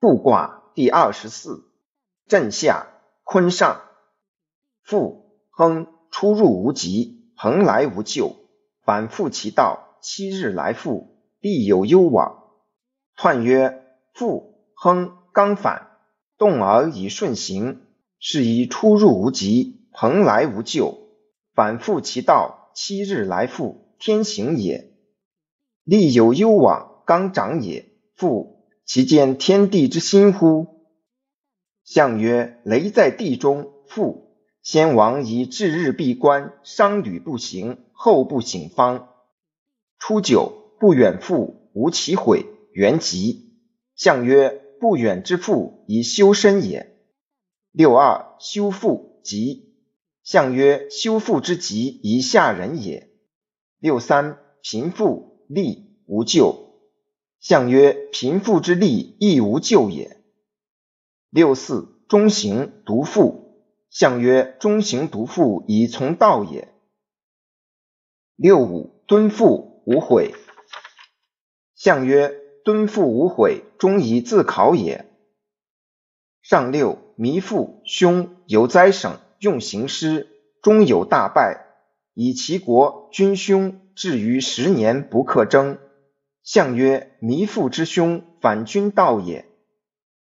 复卦第二十四，震下，坤上。复，亨，出入无疾，蓬莱无咎，反复其道，七日来复，必有攸往。彖曰：复，亨，刚反，动而以顺行，是以出入无疾，蓬莱无咎，反复其道，七日来复，天行也。利有攸往，刚长也。复，其见天地之心乎？象曰：雷在地中。复，先王以至日闭关，商旅不行，后不省方。初九，不远复，无其悔，元吉。象曰：不远之复，以修身也。六二，修复吉。象曰：修复之吉，以下人也。六三，贫富利无咎。象曰：贫富之利，亦无咎也。六四，中行独富。象曰：中行独富，以从道也。六五，敦复无悔。象曰：敦复无悔，终以自考也。上六，弥父凶，有灾省，用行师，终有大败，以其国君凶，至于十年不克征。相曰：弥父之兄，反君道也。